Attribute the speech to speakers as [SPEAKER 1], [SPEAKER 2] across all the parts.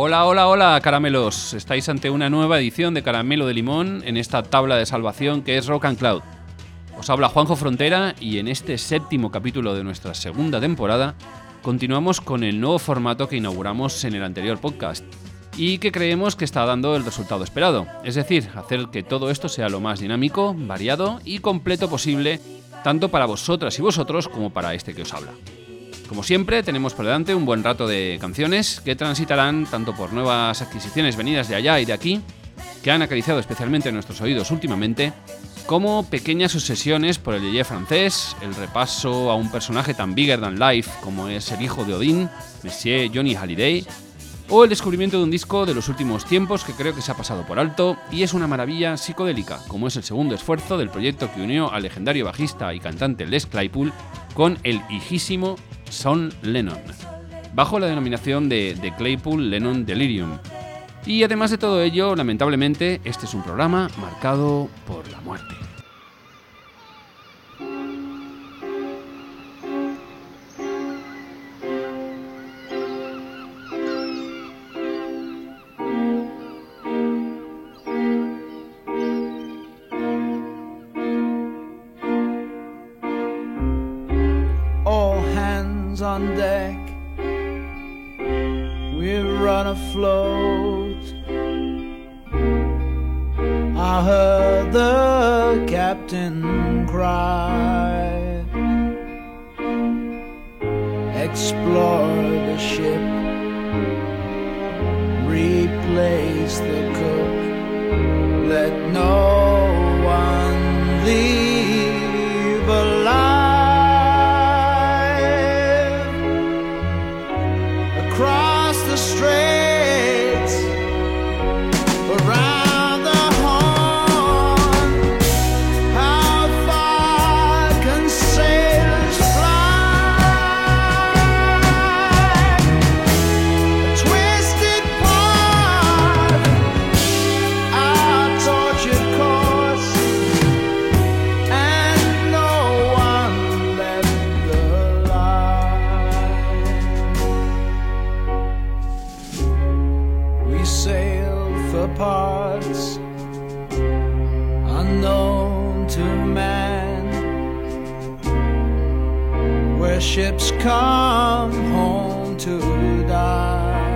[SPEAKER 1] Hola, hola, hola, caramelos. Estáis ante una nueva edición de Caramelo de Limón en esta tabla de salvación que es Rock and Cloud. Os habla Juanjo Frontera y en este séptimo capítulo de nuestra segunda temporada continuamos con el nuevo formato que inauguramos en el anterior podcast y que creemos que está dando el resultado esperado, es decir, hacer que todo esto sea lo más dinámico, variado y completo posible, tanto para vosotras y vosotros como para este que os habla. Como siempre, tenemos por delante un buen rato de canciones que transitarán tanto por nuevas adquisiciones venidas de allá y de aquí, que han acariciado especialmente nuestros oídos últimamente, como pequeñas obsesiones por el yeye francés, el repaso a un personaje tan bigger than life como es el hijo de Odín, Monsieur Johnny Halliday, o el descubrimiento de un disco de los últimos tiempos que creo que se ha pasado por alto y es una maravilla psicodélica, como es el segundo esfuerzo del proyecto que unió al legendario bajista y cantante Les Claypool con el hijísimo Son Lennon, bajo la denominación de The Claypool Lennon Delirium. Y además de todo ello, lamentablemente, este es un programa marcado por la muerte.
[SPEAKER 2] Where ships come home to die.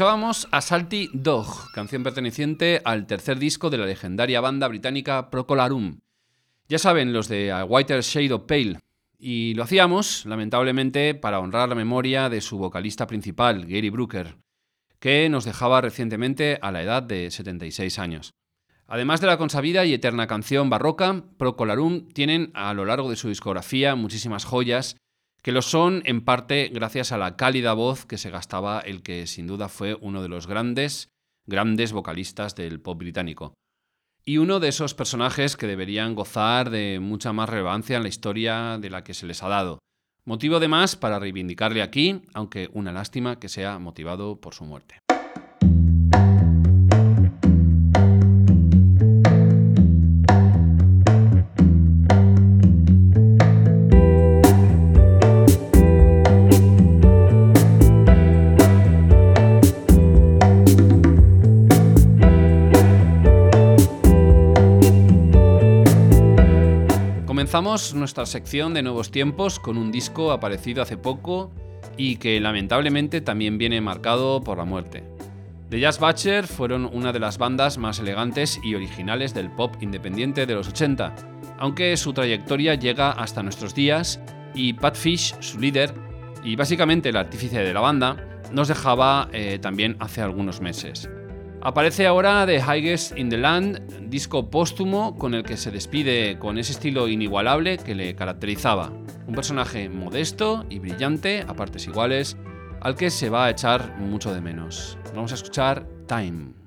[SPEAKER 3] Escuchábamos a Salty Dog, canción perteneciente al tercer disco de la legendaria banda británica Procolarum. Ya saben, los de A Whiter Shade of Pale. Y lo hacíamos, lamentablemente, para honrar la memoria de su vocalista principal, Gary Brooker, que nos dejaba recientemente a la edad de 76 años. Además de la consabida y eterna canción barroca, Procolarum tienen a lo largo de su discografía muchísimas joyas que lo son en parte gracias a la cálida voz que se gastaba el que sin duda fue uno de los grandes, grandes vocalistas del pop británico. Y uno de esos personajes que deberían gozar de mucha más relevancia en la historia de la que se les ha dado. Motivo de más para reivindicarle aquí, aunque una lástima que sea motivado por su muerte. Comenzamos nuestra sección de nuevos tiempos con un disco aparecido hace poco y que lamentablemente también viene marcado por la muerte. The Jazz Butcher fueron una de las bandas más elegantes y originales del pop independiente de los 80, aunque su trayectoria llega hasta nuestros días y Pat Fish, su líder y básicamente el artífice de la banda, nos dejaba eh, también hace algunos meses. Aparece ahora The Highest in the Land, disco póstumo con el que se despide con ese estilo inigualable que le caracterizaba. Un personaje modesto y brillante, a partes iguales, al que se va a echar mucho de menos. Vamos a escuchar Time.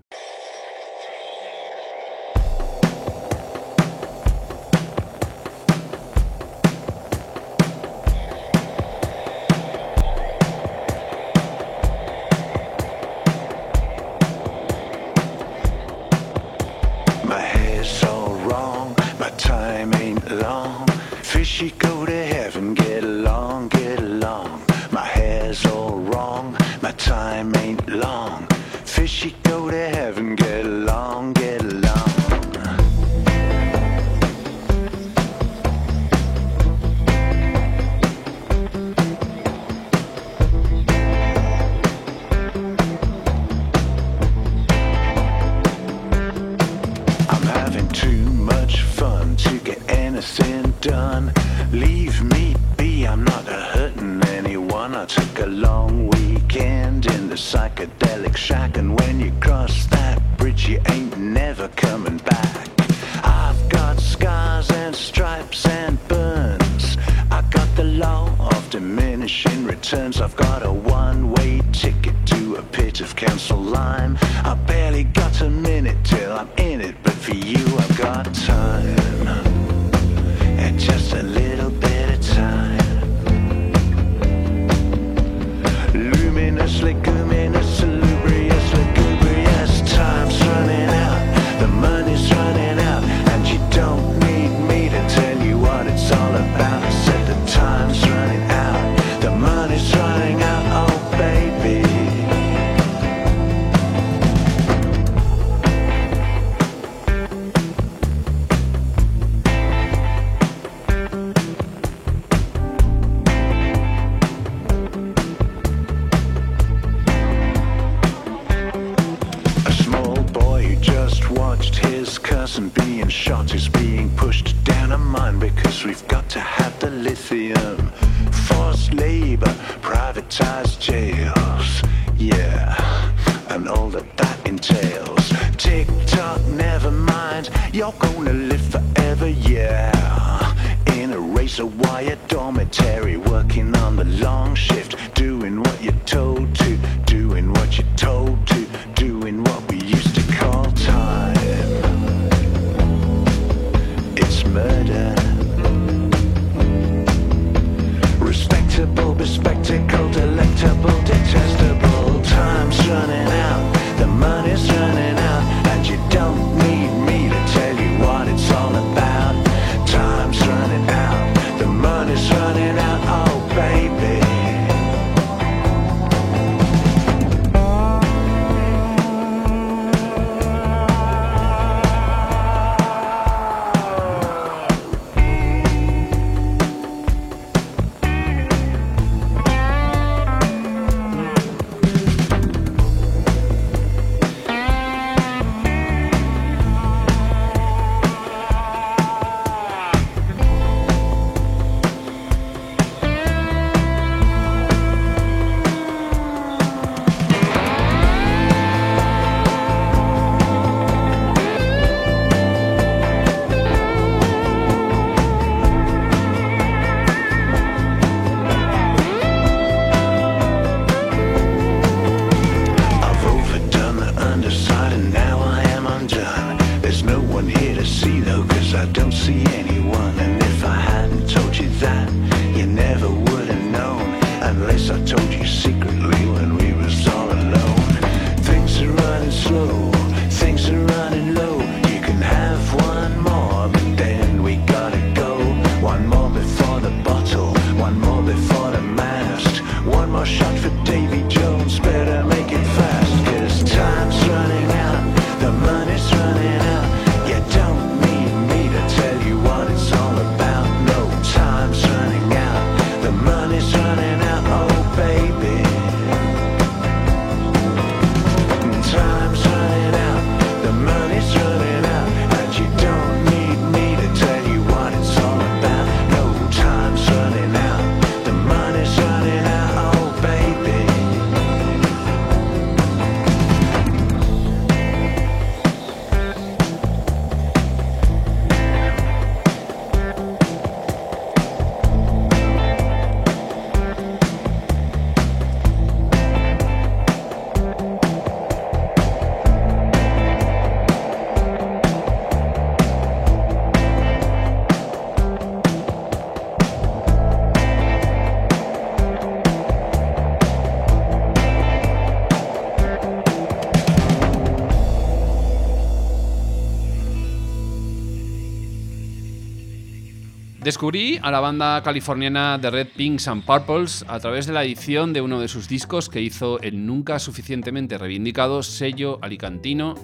[SPEAKER 1] Descubrí a la banda californiana The Red Pinks and Purples a través de la edición de uno de sus discos que hizo el nunca suficientemente reivindicado sello alicantino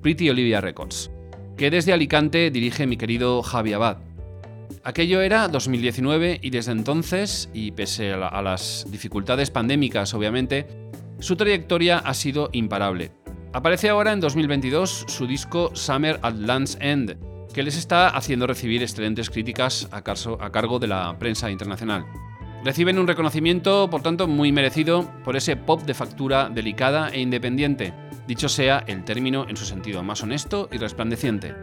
[SPEAKER 1] Pretty Olivia Records, que desde Alicante dirige mi querido Javi Abad. Aquello era 2019 y desde entonces, y pese a las dificultades pandémicas obviamente, su trayectoria ha sido imparable. Aparece ahora en 2022 su disco Summer at Land's End, que les está haciendo recibir excelentes críticas a, a cargo de la prensa internacional. Reciben un reconocimiento, por tanto, muy merecido por ese pop de factura delicada e independiente, dicho sea el término en su sentido más honesto y resplandeciente.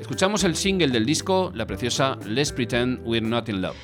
[SPEAKER 1] Escuchamos el single del disco, la preciosa Let's Pretend We're Not in Love.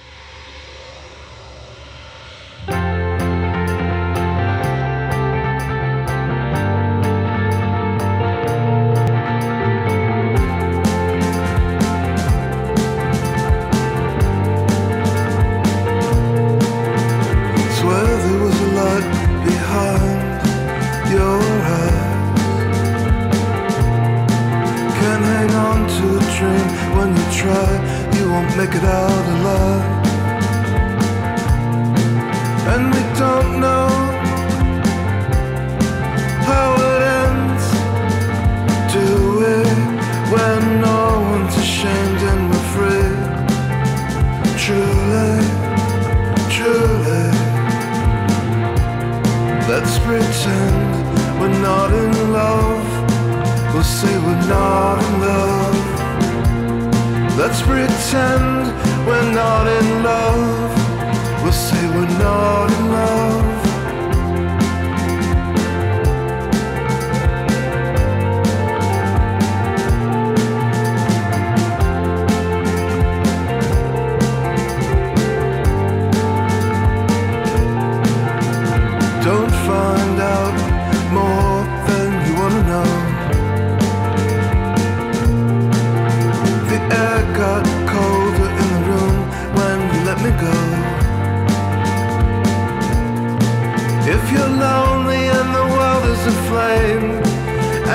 [SPEAKER 4] If you're lonely and the world is aflame,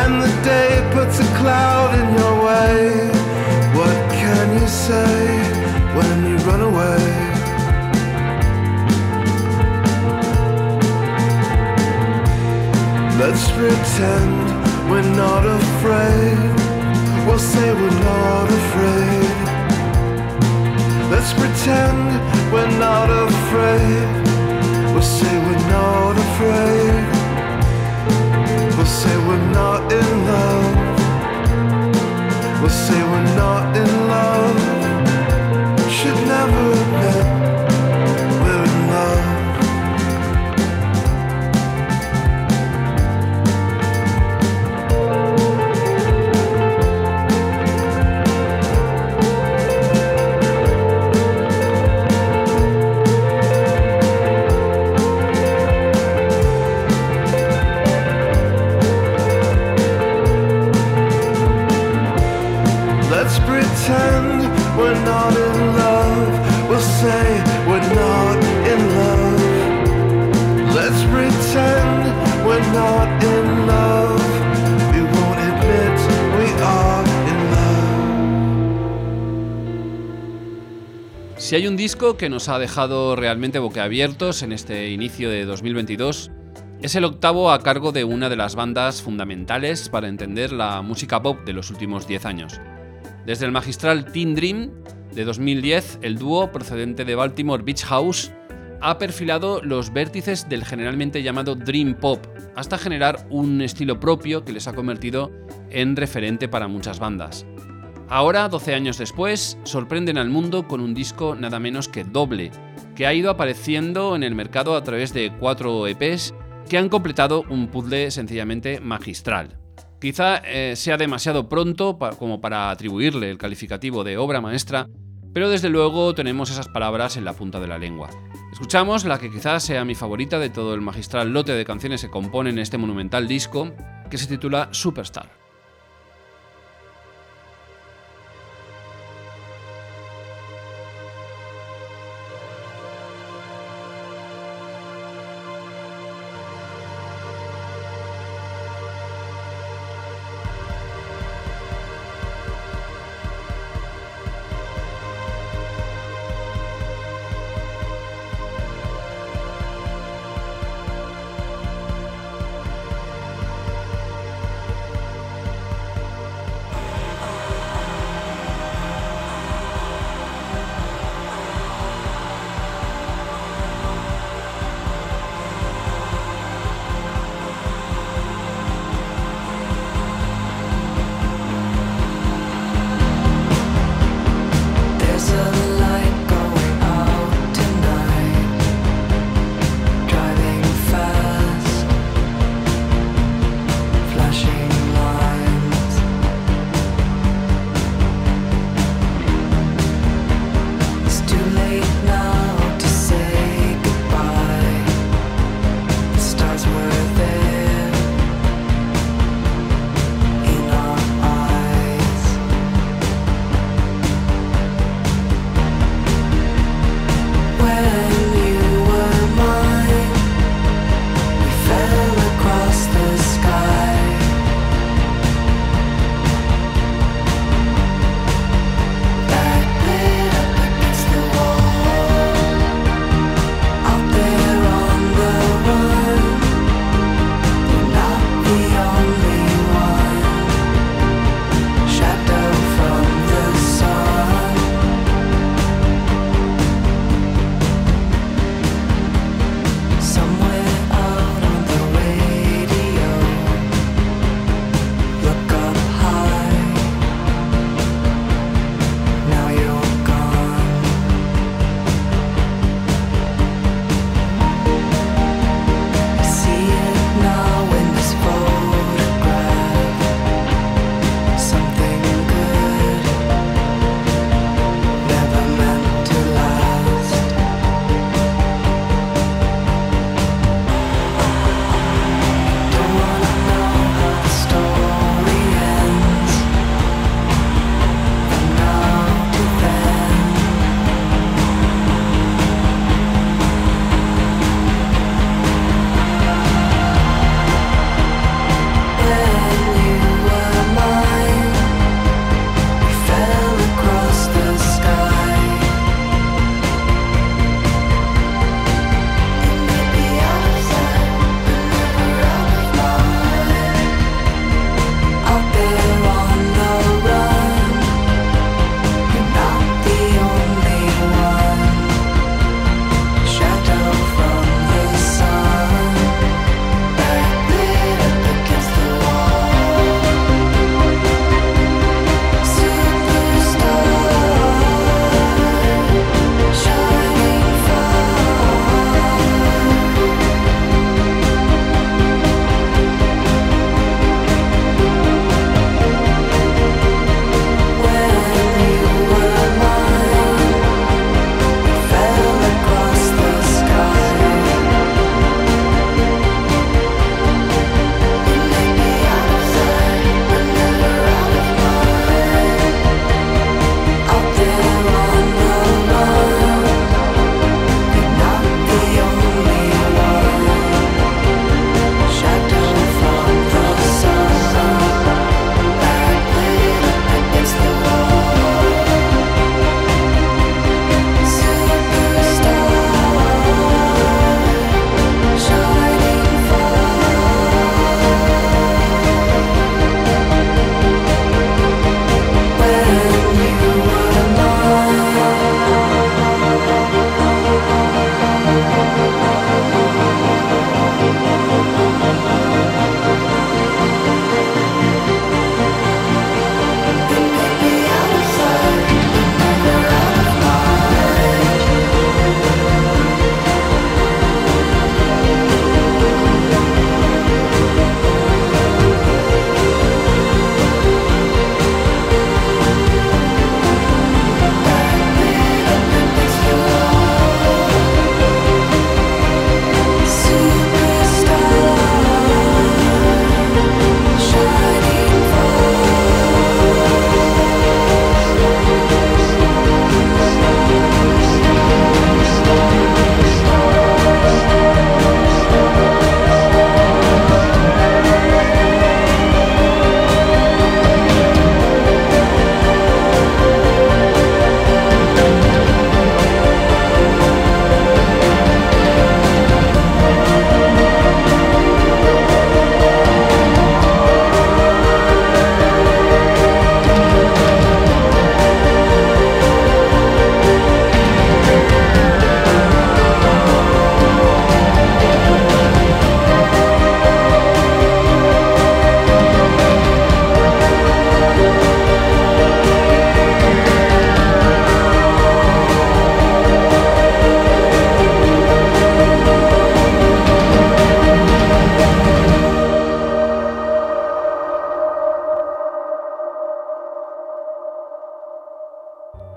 [SPEAKER 4] and the day puts a cloud in your way, what can you say when you run away? Let's pretend we're not afraid. We'll say we're not afraid. Let's pretend we're not afraid. We'll say we're not afraid. We'll say we're not in love. We'll say we're not in love. Should never we're
[SPEAKER 1] Si hay un disco que nos ha dejado realmente boquiabiertos en este inicio de 2022, es el octavo a cargo de una de las bandas fundamentales para entender la música pop de los últimos 10 años. Desde el magistral Teen Dream de 2010, el dúo procedente de Baltimore Beach House ha perfilado los vértices del generalmente llamado Dream Pop, hasta generar un estilo propio que les ha convertido en referente para muchas bandas. Ahora, 12 años después, sorprenden al mundo con un disco nada menos que doble, que ha ido apareciendo en el mercado a través de cuatro EPs que han completado un puzzle sencillamente magistral. Quizá eh, sea demasiado pronto como para atribuirle el calificativo de obra maestra, pero desde luego tenemos esas palabras en la punta de la lengua. Escuchamos la que quizás sea mi favorita de todo el magistral lote de canciones que componen este monumental disco, que se titula Superstar.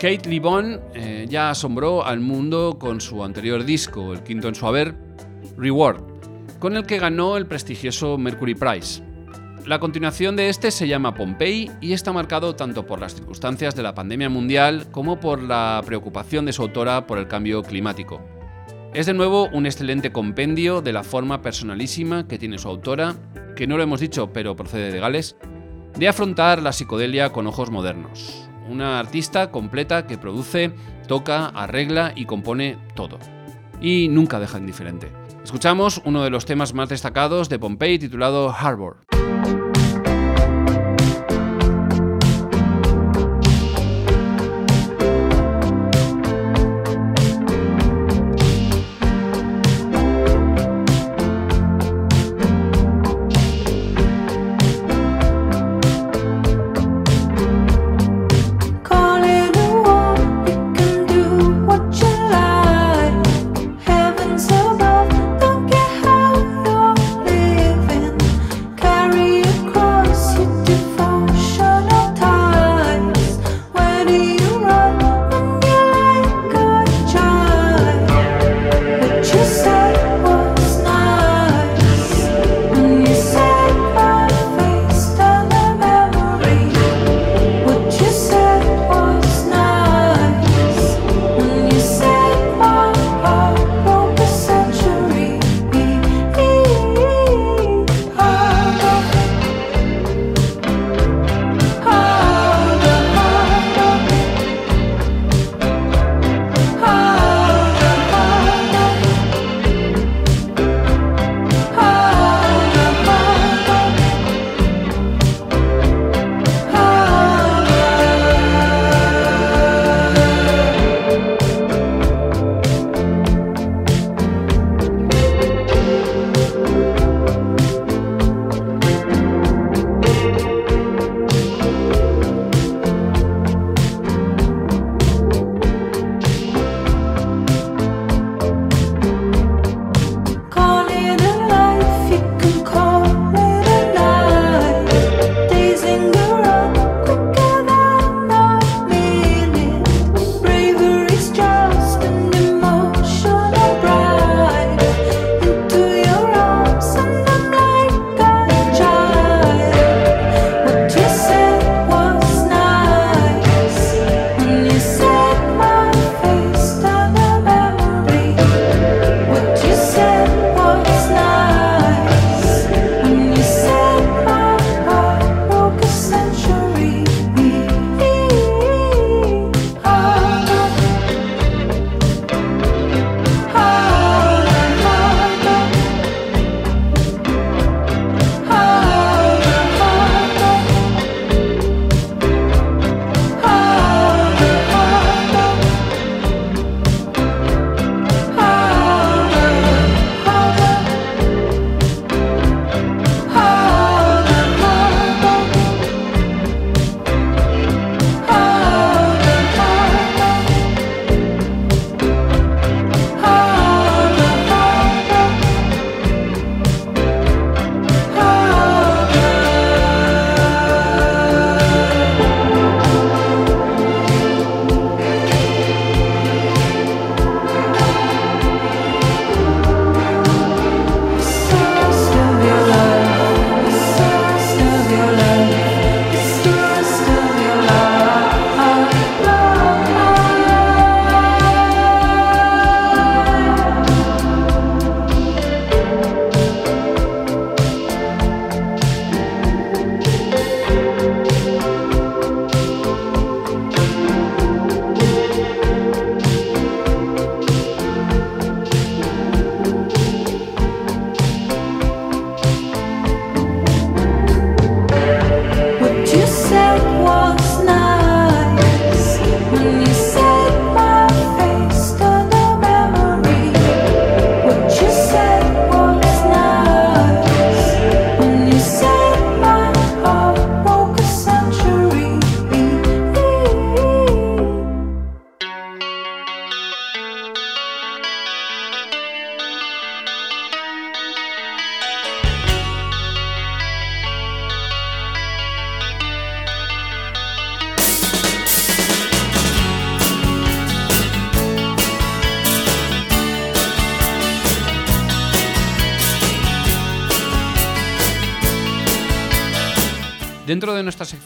[SPEAKER 1] Kate Lee eh, ya asombró al mundo con su anterior disco, el quinto en su haber, Reward, con el que ganó el prestigioso Mercury Prize. La continuación de este se llama Pompeii y está marcado tanto por las circunstancias de la pandemia mundial como por la preocupación de su autora por el cambio climático. Es de nuevo un excelente compendio de la forma personalísima que tiene su autora, que no lo hemos dicho pero procede de Gales, de afrontar la psicodelia con ojos modernos. Una artista completa que produce, toca, arregla y compone todo. Y nunca deja indiferente. Escuchamos uno de los temas más destacados de Pompeii titulado Harbor.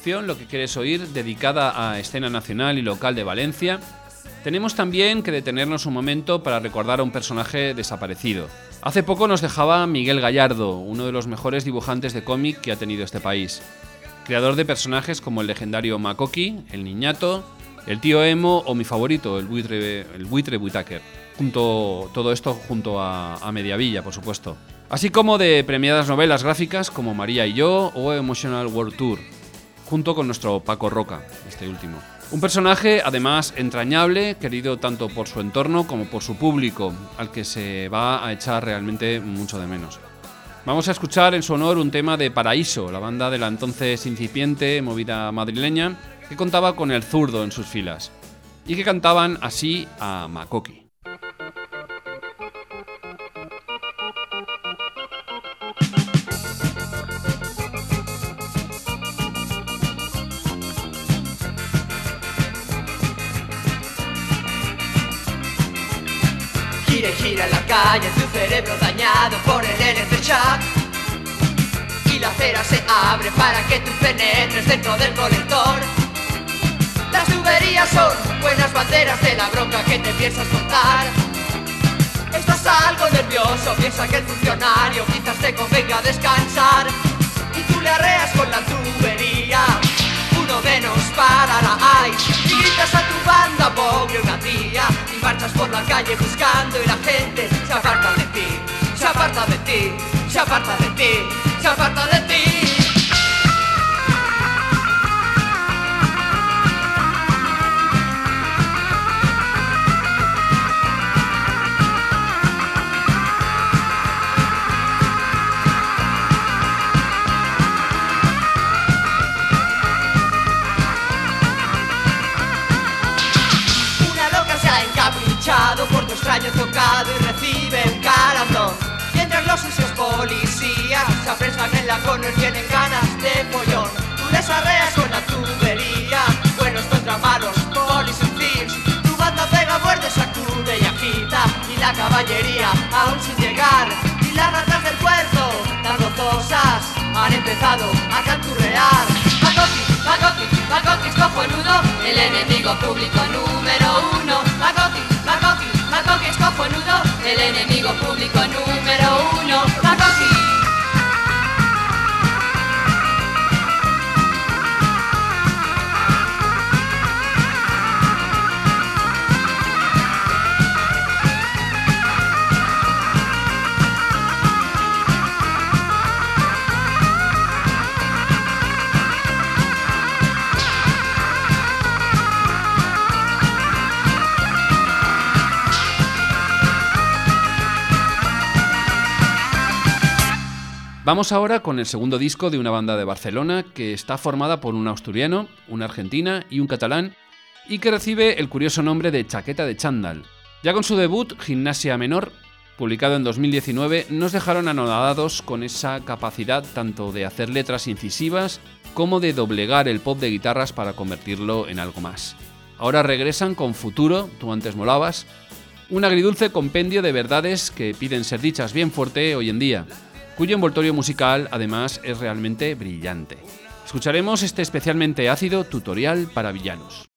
[SPEAKER 1] Lo que quieres oír, dedicada a escena nacional y local de Valencia, tenemos también que detenernos un momento para recordar a un personaje desaparecido. Hace poco nos dejaba Miguel Gallardo, uno de los mejores dibujantes de cómic que ha tenido este país. Creador de personajes como el legendario Makoki, el Niñato, el tío Emo o mi favorito, el buitre, el buitre. Junto, todo esto junto a, a Mediavilla, por supuesto. Así como de premiadas novelas gráficas como María y yo o Emotional World Tour, junto con nuestro Paco Roca, este último. Un personaje además entrañable, querido tanto por su entorno como por su público, al que se va a echar realmente mucho de menos. Vamos a escuchar en su honor un tema de Paraíso, la banda de la entonces incipiente movida madrileña, que contaba con el zurdo en sus filas, y que cantaban así a Makoki.
[SPEAKER 5] Calle tu cerebro dañado por el shock Y la acera se abre para que tú penetres dentro del colector. Las tuberías son buenas banderas de la bronca que te piensas contar Estás algo nervioso, piensa que el funcionario quizás te convenga descansar. Y tú le arreas con la menos para la hay Y gritas a tu banda pobre una tía marchas por la calle buscando y la gente se aparta de ti, se aparta de ti, se aparta de ti, se aparta de ti.
[SPEAKER 1] Vamos ahora con el segundo disco de una banda de Barcelona que está formada por un asturiano, una argentina y un catalán y que recibe el curioso nombre de Chaqueta de Chandal. Ya con su debut, Gimnasia Menor, publicado en 2019, nos dejaron anonadados con esa capacidad tanto de hacer letras incisivas como de doblegar el pop de guitarras para convertirlo en algo más. Ahora regresan con Futuro, tú antes molabas, un agridulce compendio de verdades que piden ser dichas bien fuerte hoy en día cuyo envoltorio musical además es realmente brillante. Escucharemos este especialmente ácido tutorial para villanos.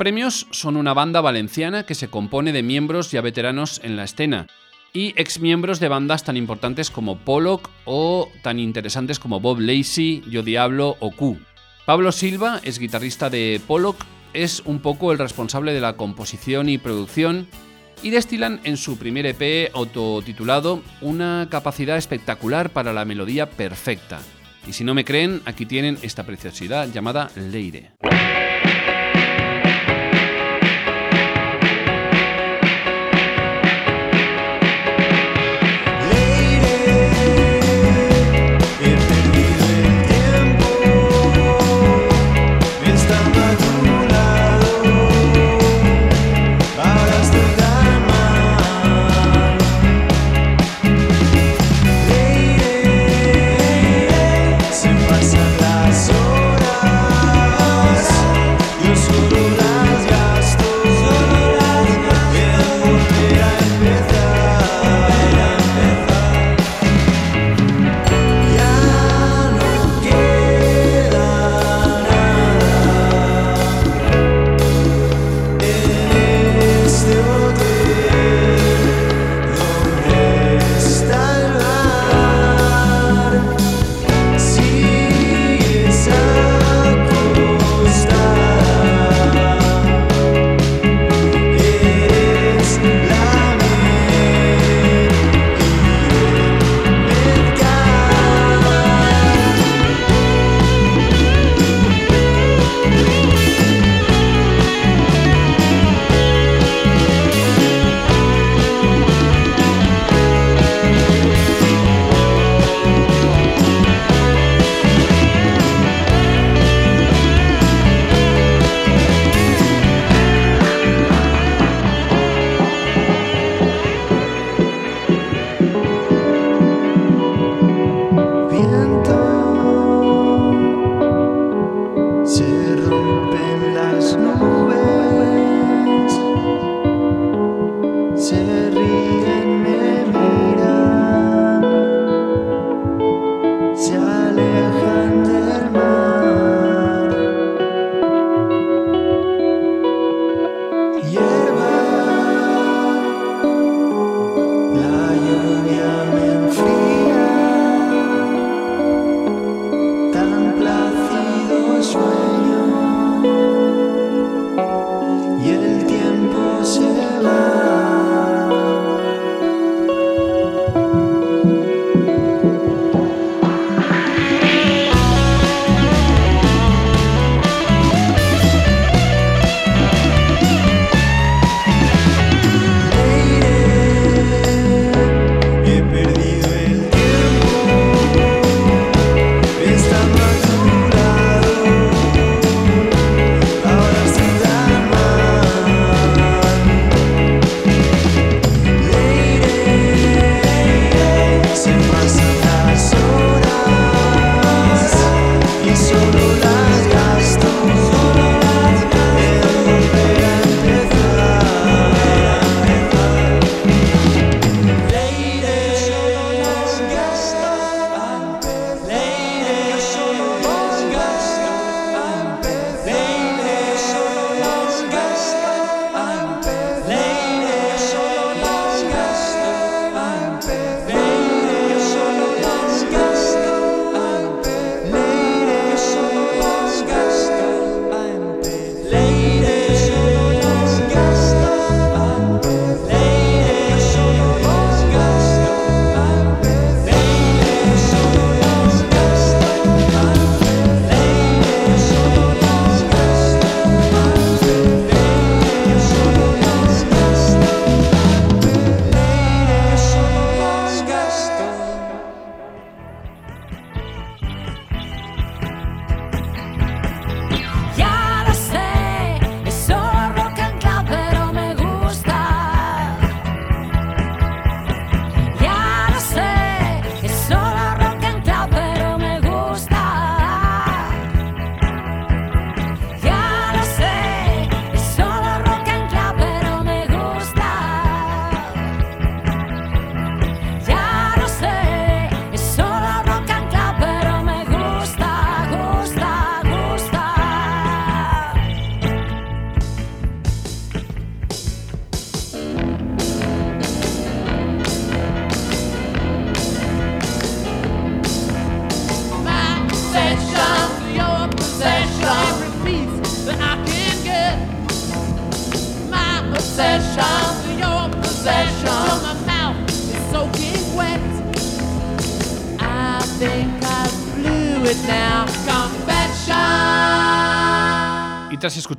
[SPEAKER 1] Premios son una banda valenciana que se compone de miembros ya veteranos en la escena y exmiembros de bandas tan importantes como Pollock o tan interesantes como Bob Lacey, Yo Diablo o Q. Pablo Silva es guitarrista de Pollock, es un poco el responsable de la composición y producción y destilan en su primer EP autotitulado una capacidad espectacular para la melodía perfecta. Y si no me creen, aquí tienen esta preciosidad llamada Leire.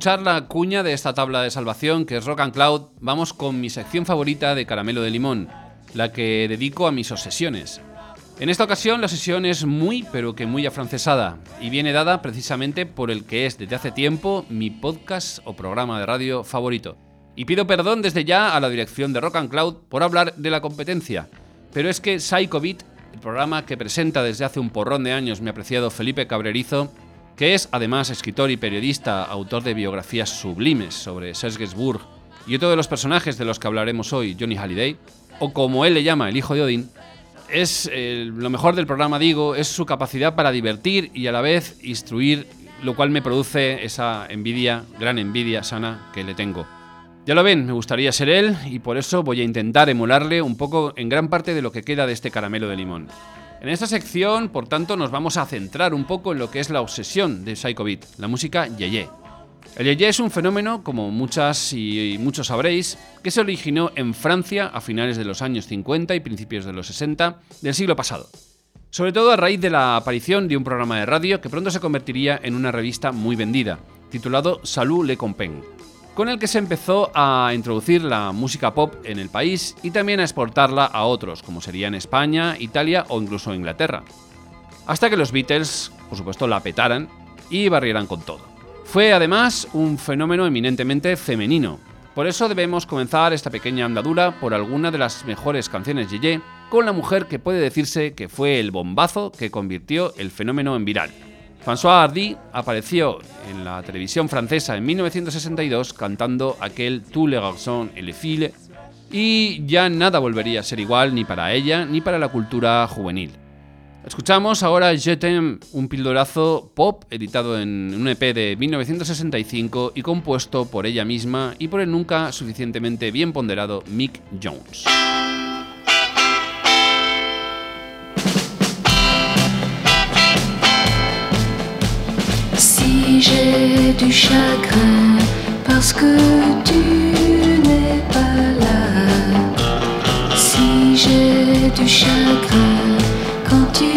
[SPEAKER 1] Escuchar la cuña de esta tabla de salvación que es Rock and Cloud, vamos con mi sección favorita de caramelo de limón, la que dedico a mis obsesiones. En esta ocasión la sesión es muy, pero que muy afrancesada, y viene dada precisamente por el que es desde hace tiempo mi podcast o programa de radio favorito. Y pido perdón desde ya a la dirección de Rock and Cloud por hablar de la competencia, pero es que Psycho Beat, el programa que presenta desde hace un porrón de años mi apreciado Felipe Cabrerizo, que es además escritor y periodista, autor de biografías sublimes sobre Serge Gainsbourg y otro de los personajes de los que hablaremos hoy, Johnny Halliday, o como él le llama, el hijo de Odin, es eh, lo mejor del programa, digo, es su capacidad para divertir y a la vez instruir, lo cual me produce esa envidia, gran envidia sana que le tengo. Ya lo ven, me gustaría ser él y por eso voy a intentar emularle un poco en gran parte de lo que queda de este caramelo de limón. En esta sección, por tanto, nos vamos a centrar un poco en lo que es la obsesión de Psycho Beat, la música yeye. El yeye es un fenómeno, como muchas y muchos sabréis, que se originó en Francia a finales de los años 50 y principios de los 60 del siglo pasado. Sobre todo a raíz de la aparición de un programa de radio que pronto se convertiría en una revista muy vendida, titulado Salut Le Compen con el que se empezó a introducir la música pop en el país y también a exportarla a otros, como serían España, Italia o incluso Inglaterra. Hasta que los Beatles, por supuesto, la petaran y barrieran con todo. Fue además un fenómeno eminentemente femenino. Por eso debemos comenzar esta pequeña andadura por alguna de las mejores canciones Yeye con la mujer que puede decirse que fue el bombazo que convirtió el fenómeno en viral. François Hardy apareció en la televisión francesa en 1962 cantando aquel Tous les garçons et les filles y ya nada volvería a ser igual ni para ella ni para la cultura juvenil. Escuchamos ahora Je t'aime, un pildorazo pop editado en un EP de 1965 y compuesto por ella misma y por el nunca suficientemente bien ponderado Mick Jones.
[SPEAKER 6] J'ai du chagrin parce que tu n'es pas là. Si j'ai du chagrin quand tu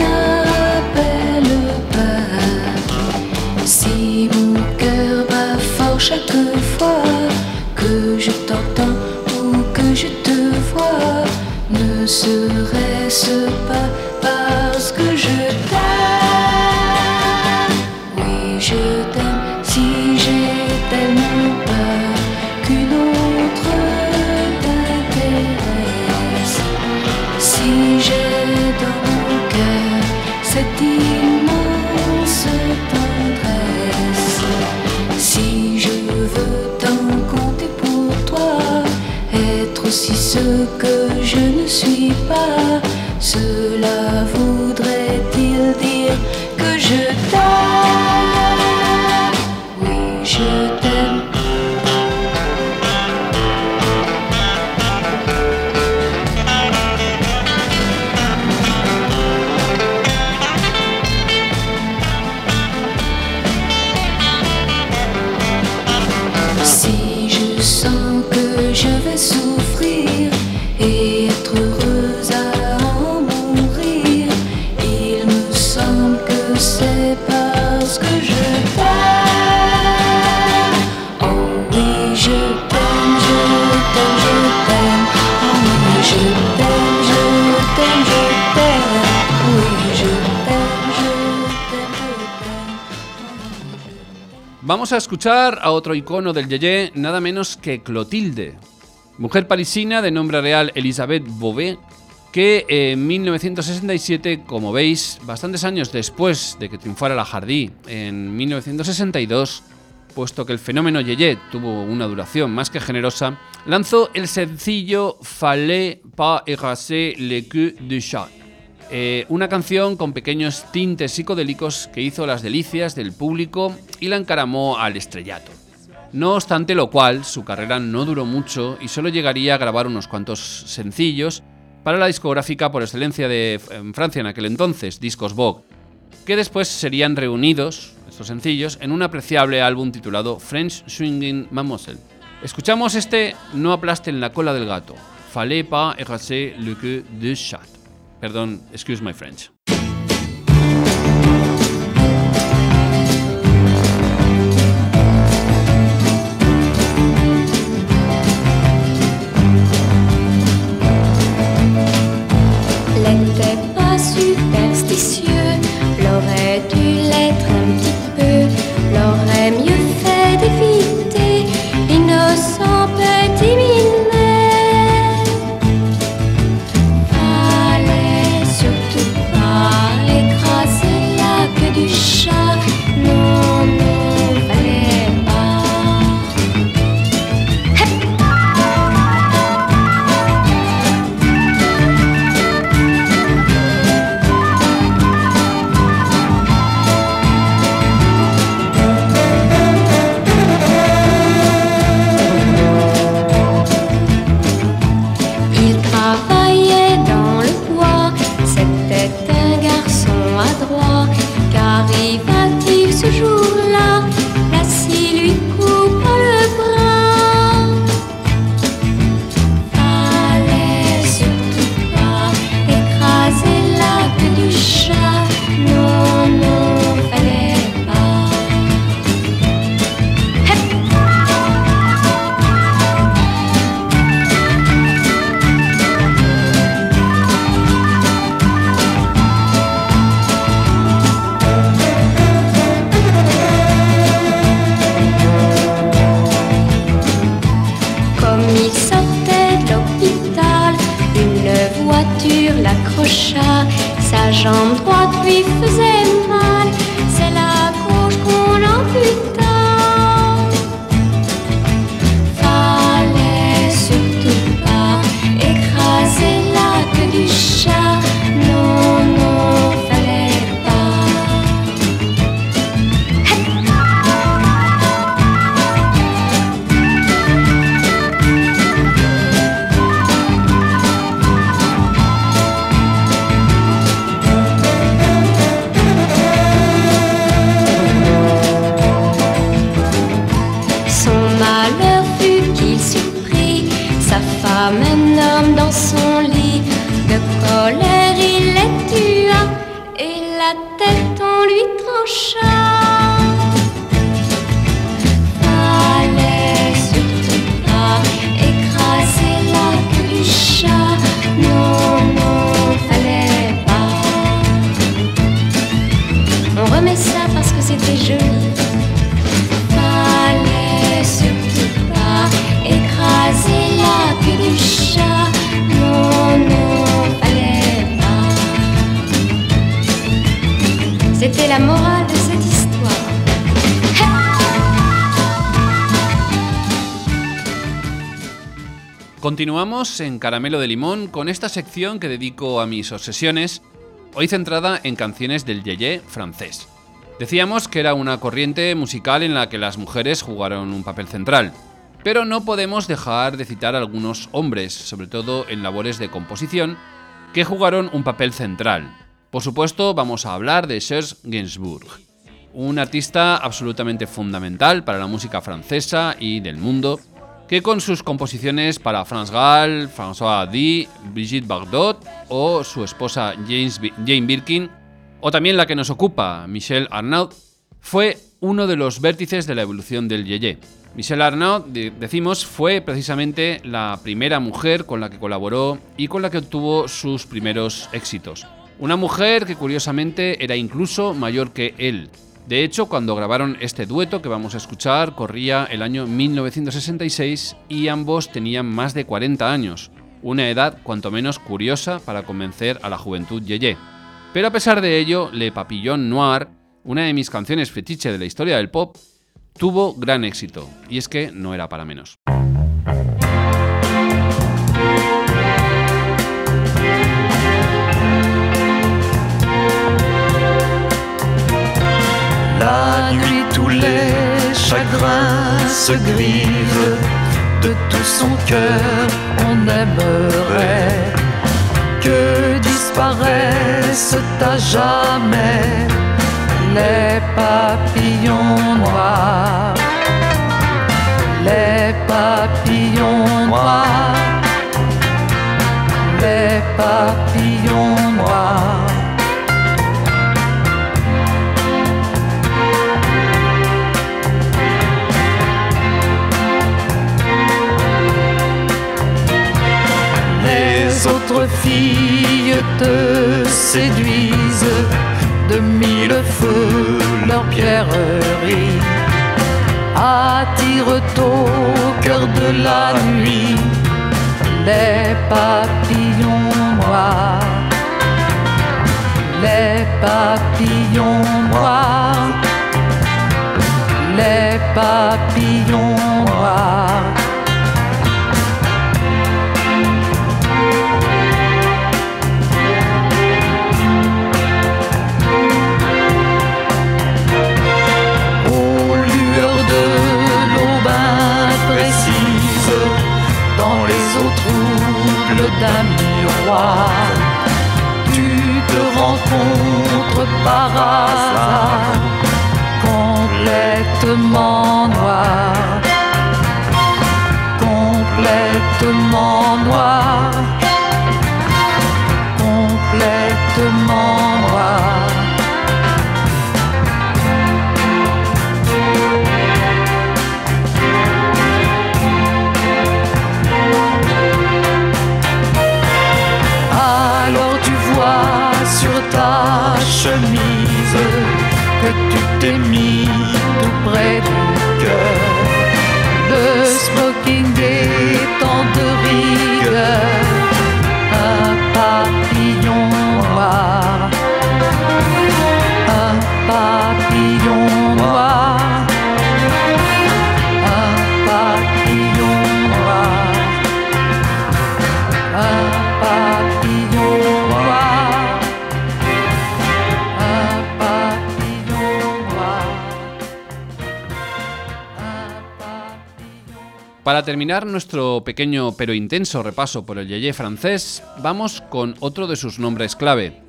[SPEAKER 6] n'appelles pas. Si mon cœur bat fort chaque fois que je t'entends ou que je te vois, ne serait-ce pas
[SPEAKER 1] Vamos a escuchar a otro icono del Yeye, nada menos que Clotilde, mujer parisina de nombre real Elisabeth Beauvais, que en 1967, como veis, bastantes años después de que triunfara la Jardí, en 1962, puesto que el fenómeno Yeye tuvo una duración más que generosa, lanzó el sencillo Fallait pas erraser le queue du chat eh, una canción con pequeños tintes psicodélicos que hizo las delicias del público y la encaramó al estrellato. No obstante lo cual, su carrera no duró mucho y solo llegaría a grabar unos cuantos sencillos para la discográfica por excelencia de Francia en aquel entonces, Discos Vogue, que después serían reunidos, estos sencillos, en un apreciable álbum titulado French Swinging Mademoiselle. Escuchamos este No aplasten la cola del gato, Fallait pas le queue de chat. Perdón, excuse my French.
[SPEAKER 7] L'était pas superstitieux, l'aurait
[SPEAKER 8] dû En Caramelo de Limón con esta sección que dedico a mis obsesiones, hoy centrada en canciones del yeye francés. Decíamos que era una corriente musical en la que las mujeres jugaron un papel central, pero no podemos dejar de citar a algunos hombres, sobre todo en labores de composición, que jugaron un papel central. Por supuesto, vamos a hablar de Serge Gainsbourg, un artista absolutamente fundamental para la música francesa y del mundo, que con sus composiciones para France Gall, François Hardy, Brigitte Bardot o su esposa James Jane Birkin, o también la que nos ocupa, Michelle Arnaud, fue uno de los vértices de la evolución del yeye. Michelle Arnaud, de- decimos, fue precisamente la primera mujer con la que colaboró y con la que obtuvo sus primeros éxitos. Una mujer que curiosamente era incluso mayor que él. De hecho, cuando grabaron este dueto que vamos a escuchar, corría el año 1966 y ambos tenían más de 40 años, una edad cuanto menos curiosa para convencer a la juventud yeye. Pero a pesar de ello, Le Papillon Noir, una de mis canciones fetiche de la historia del pop, tuvo gran éxito, y es que no era para menos.
[SPEAKER 9] La nuit, tous les chagrins se grivent. De tout son cœur, on aimerait que disparaissent à jamais les papillons noirs. Les papillons noirs. Les papillons noirs. Filles te séduisent de mille feux leur pierrerie. Attire au cœur de la nuit les papillons noirs, les papillons noirs, les papillons noirs. D'un miroir, tu te rencontres par hasard, complètement noir, complètement noir, chemise que tu t'es mis tout près du cœur. Le smoking des temps de rigueur,
[SPEAKER 1] Para terminar nuestro pequeño pero intenso repaso por el yeye francés, vamos con otro de sus nombres clave.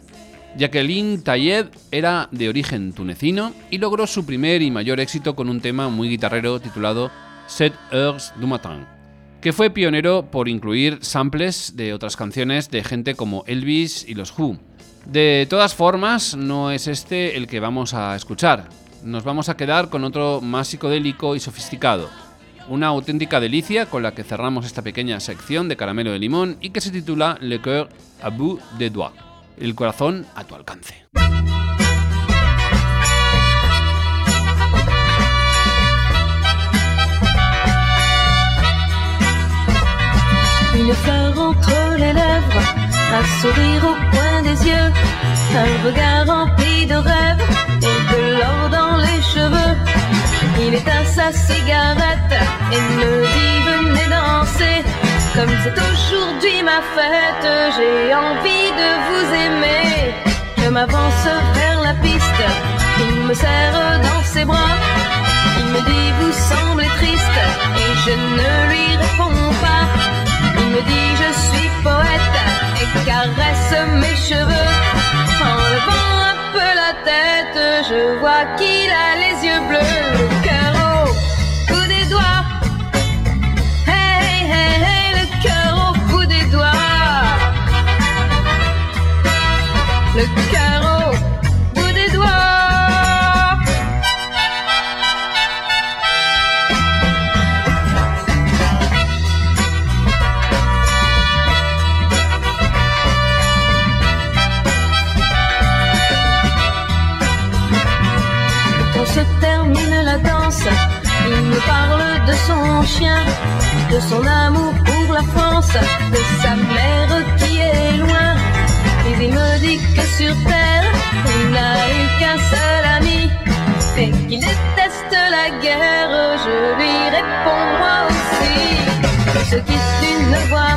[SPEAKER 1] Jacqueline Tayed era de origen tunecino y logró su primer y mayor éxito con un tema muy guitarrero titulado Sept heures du matin, que fue pionero por incluir samples de otras canciones de gente como Elvis y los Who. De todas formas, no es este el que vamos a escuchar. Nos vamos a quedar con otro más psicodélico y sofisticado. Una auténtica delicia con la que cerramos esta pequeña sección de caramelo de limón y que se titula Le cœur à bout de doigts. El corazón a tu alcance.
[SPEAKER 10] Sourire au des yeux, un regard de de dans les cheveux. Il éteint sa cigarette et me dit venez danser. Comme c'est aujourd'hui ma fête, j'ai envie de vous aimer. Je m'avance vers la piste, il me serre dans ses bras. Il me dit vous semblez triste et je ne lui réponds pas. Il me dit je suis poète et caresse mes cheveux. En levant un peu la tête, je vois qu'il a les yeux bleus. Me parle de son chien, de son amour pour la France, de sa mère qui est loin. Et il me dit que sur terre, il n'a eu qu'un seul ami, et qu'il déteste la guerre. Je lui réponds moi aussi. On se quitte d'une voix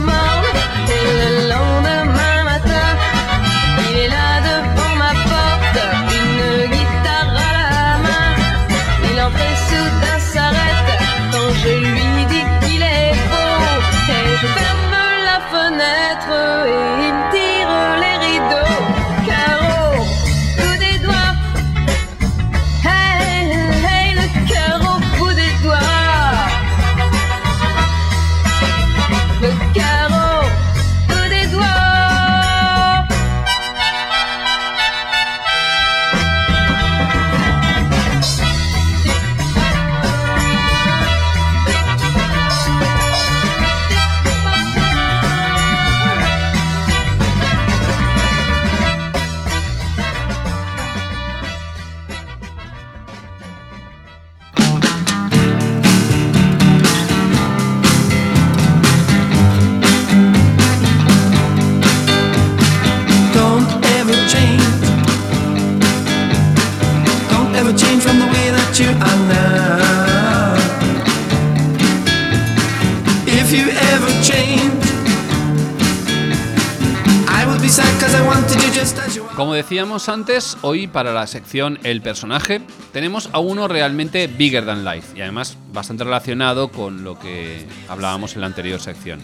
[SPEAKER 1] decíamos antes, hoy para la sección El personaje tenemos a uno realmente bigger than life y además bastante relacionado con lo que hablábamos en la anterior sección.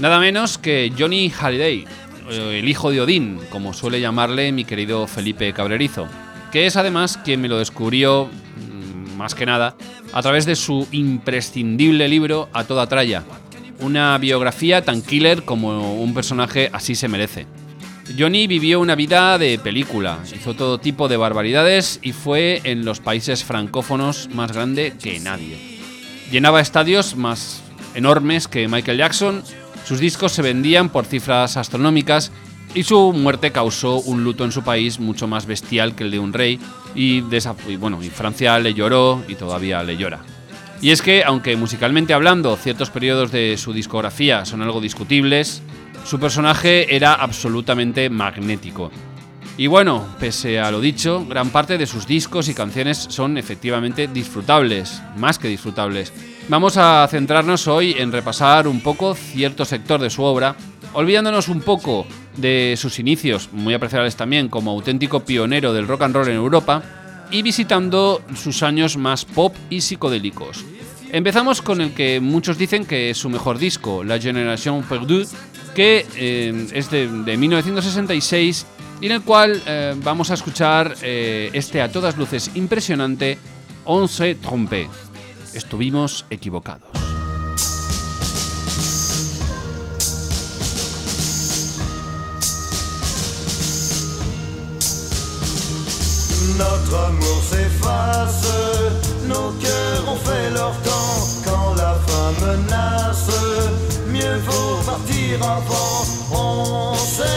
[SPEAKER 1] Nada menos que Johnny Halliday, eh, el hijo de Odín, como suele llamarle mi querido Felipe Cabrerizo, que es además quien me lo descubrió mm, más que nada a través de su imprescindible libro A toda tralla, una biografía tan killer como un personaje así se merece. Johnny vivió una vida de película, hizo todo tipo de barbaridades y fue en los países francófonos más grande que nadie. Llenaba estadios más enormes que Michael Jackson, sus discos se vendían por cifras astronómicas y su muerte causó un luto en su país mucho más bestial que el de un rey y, y bueno, y Francia le lloró y todavía le llora. Y es que, aunque musicalmente hablando ciertos periodos de su discografía son algo discutibles, su personaje era absolutamente magnético. Y bueno, pese a lo dicho, gran parte de sus discos y canciones son efectivamente disfrutables, más que disfrutables. Vamos a centrarnos hoy en repasar un poco cierto sector de su obra, olvidándonos un poco de sus inicios, muy apreciables también como auténtico pionero del rock and roll en Europa, y visitando sus años más pop y psicodélicos. Empezamos con el que muchos dicen que es su mejor disco, La Génération Perdue, que eh, es de, de 1966 y en el cual eh, vamos a escuchar eh, este a todas luces impresionante On se trompé. Estuvimos equivocados.
[SPEAKER 11] Notre amour s'efface, nos Quand la fin menace, mieux vaut partir avant. On s'aimait,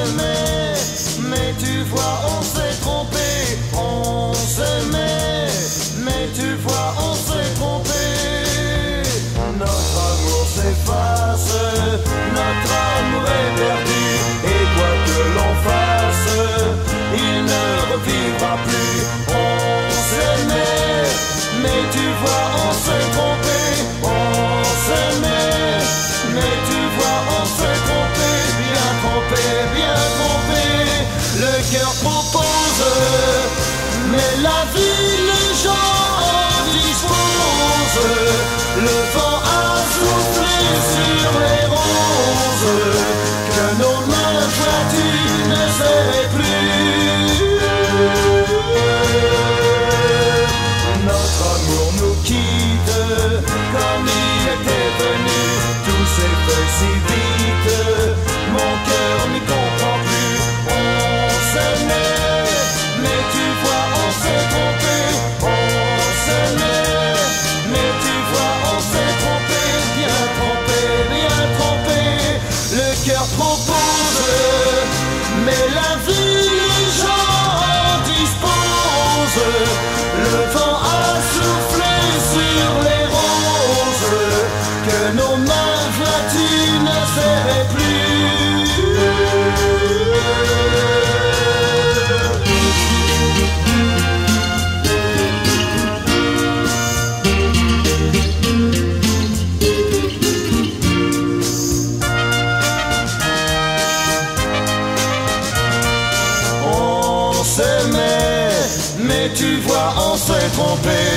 [SPEAKER 11] on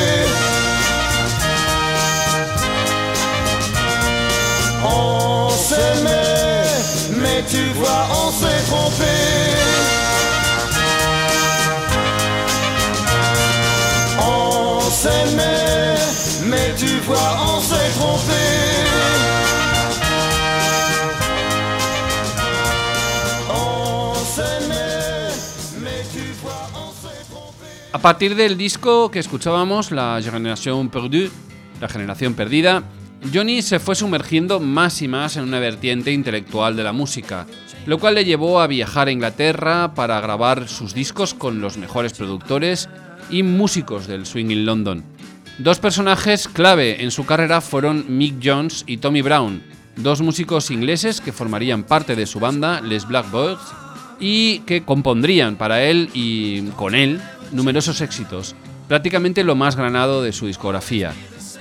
[SPEAKER 11] A
[SPEAKER 1] partir del disco que escuchábamos, La Generación Perdida, Johnny se fue sumergiendo más y más en una vertiente intelectual de la música, lo cual le llevó a viajar a Inglaterra para grabar sus discos con los mejores productores y músicos del swing in London. Dos personajes clave en su carrera fueron Mick Jones y Tommy Brown, dos músicos ingleses que formarían parte de su banda Les Blackbirds y que compondrían para él y con él numerosos éxitos. prácticamente lo más granado de su discografía.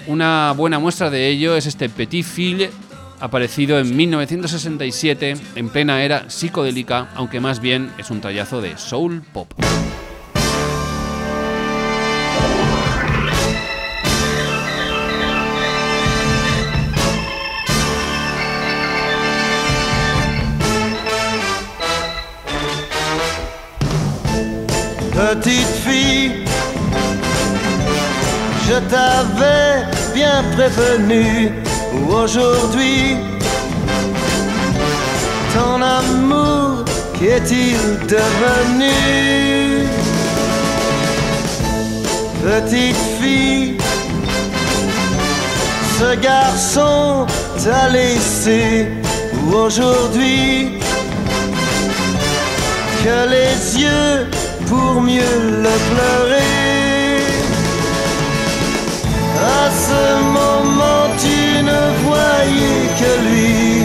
[SPEAKER 1] Una buena muestra de ello es este Petit Fille, aparecido en 1967 en plena era psicodélica, aunque más bien es un tallazo de soul pop.
[SPEAKER 11] Petite fille, je t'avais bien prévenu aujourd'hui. Ton amour, qu'est-il devenu? Petite fille, ce garçon t'a laissé aujourd'hui que les yeux pour mieux le pleurer. À ce moment, tu ne voyais que lui.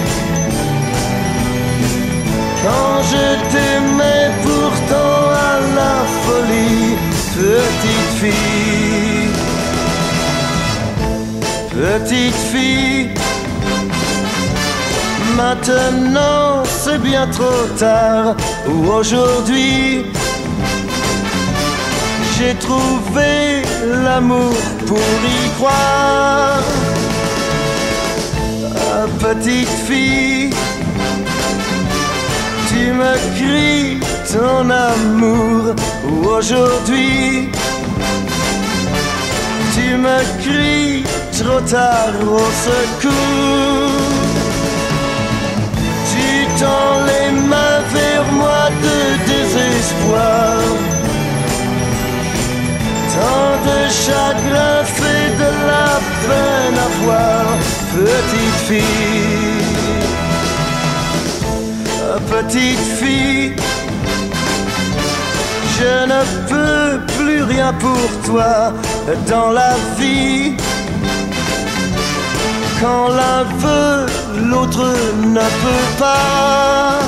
[SPEAKER 11] Quand je t'aimais pourtant à la folie, petite fille, petite fille. Maintenant c'est bien trop tard, ou aujourd'hui j'ai trouvé l'amour pour y croire. Ah, petite fille, tu me cries ton amour aujourd'hui. Tu me cries trop tard au secours. Tu tends les mains vers moi de désespoir. De chagrin fait de la peine à voir, petite fille. Petite fille, je ne peux plus rien pour toi dans la vie. Quand l'un veut, l'autre ne peut pas.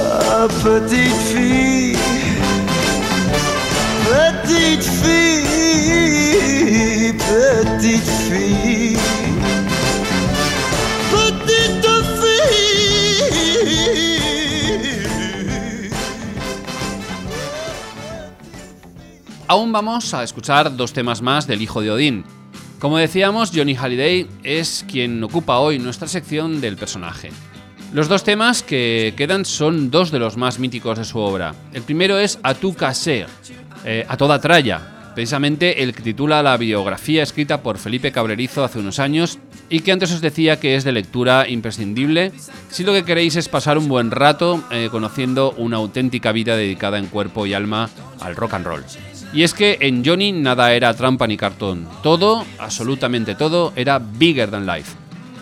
[SPEAKER 11] Ah, petite fille,
[SPEAKER 1] Aún vamos a escuchar dos temas más del hijo de Odín. Como decíamos, Johnny Halliday es quien ocupa hoy nuestra sección del personaje. Los dos temas que quedan son dos de los más míticos de su obra. El primero es A tu eh, a toda tralla, precisamente el que titula la biografía escrita por Felipe Cabrerizo hace unos años y que antes os decía que es de lectura imprescindible si lo que queréis es pasar un buen rato eh, conociendo una auténtica vida dedicada en cuerpo y alma al rock and roll. Y es que en Johnny nada era trampa ni cartón, todo, absolutamente todo, era bigger than life.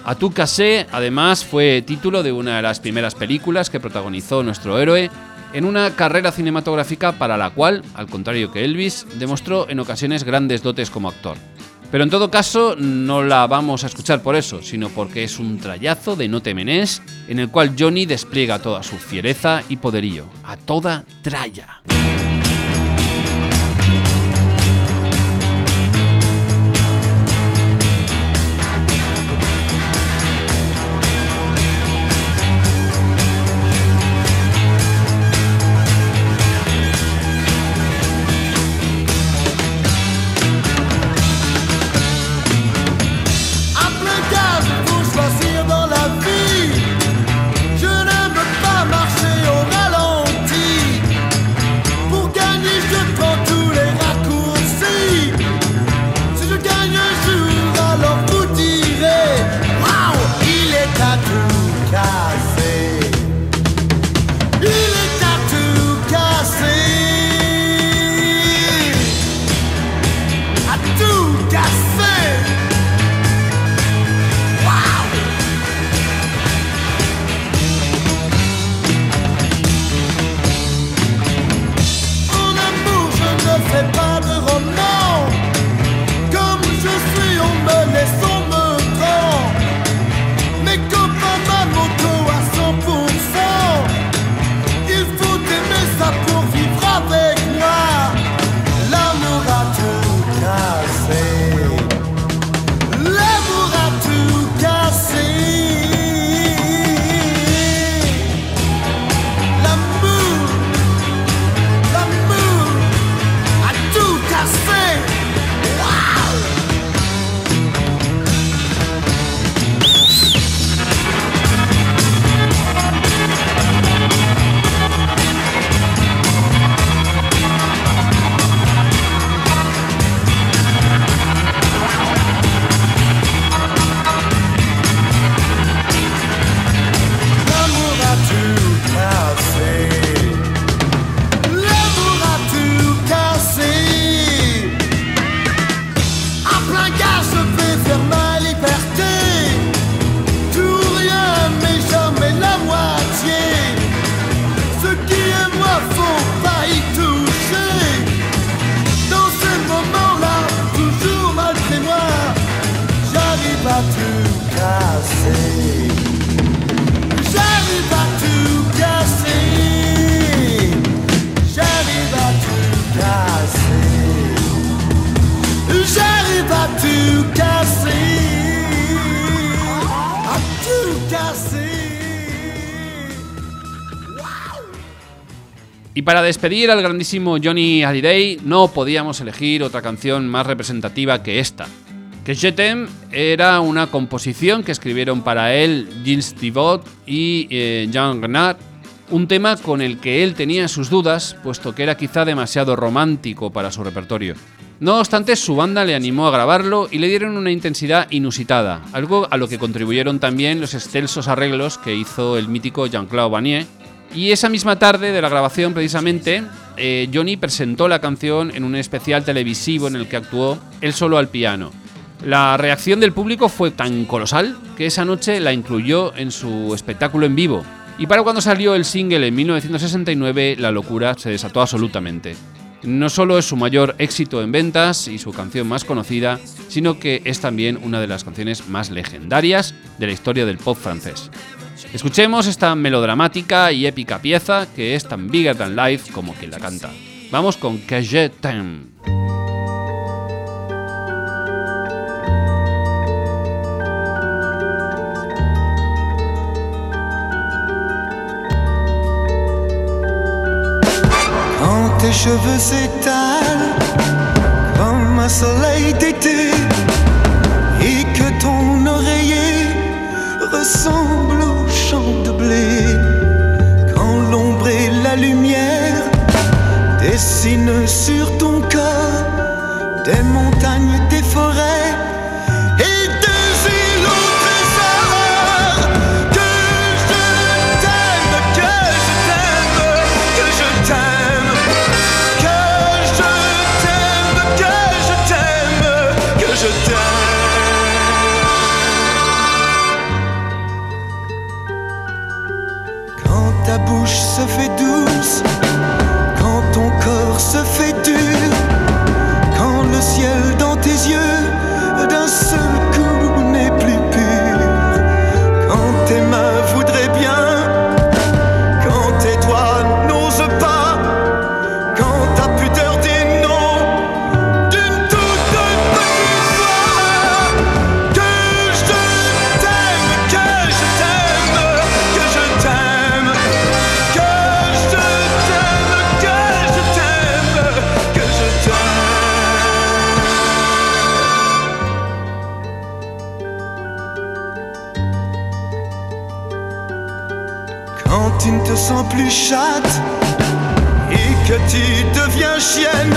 [SPEAKER 1] A tu casé, además, fue título de una de las primeras películas que protagonizó nuestro héroe en una carrera cinematográfica para la cual, al contrario que Elvis, demostró en ocasiones grandes dotes como actor. Pero en todo caso, no la vamos a escuchar por eso, sino porque es un trayazo de No temenés en el cual Johnny despliega toda su fiereza y poderío, a toda tralla. Y para despedir al grandísimo Johnny Hallyday no podíamos elegir otra canción más representativa que esta. Que Je t'aime era una composición que escribieron para él Gilles Thibot y eh, Jean Renard, un tema con el que él tenía sus dudas, puesto que era quizá demasiado romántico para su repertorio. No obstante, su banda le animó a grabarlo y le dieron una intensidad inusitada, algo a lo que contribuyeron también los excelsos arreglos que hizo el mítico Jean-Claude Vanier. Y esa misma tarde de la grabación, precisamente, eh, Johnny presentó la canción en un especial televisivo en el que actuó él solo al piano. La reacción del público fue tan colosal que esa noche la incluyó en su espectáculo en vivo. Y para cuando salió el single en 1969, la locura se desató absolutamente. No solo es su mayor éxito en ventas y su canción más conocida, sino que es también una de las canciones más legendarias de la historia del pop francés. Escuchemos esta melodramática y épica pieza que es tan bigger than life como quien la canta. Vamos con Que je
[SPEAKER 11] tes cheveux s'étalent comme un soleil d'été et que ton oreiller ressemble champ de blé. Quand l'ombre et la lumière dessinent sur ton corps des montagnes, des forêts chatte et que tu deviens chienne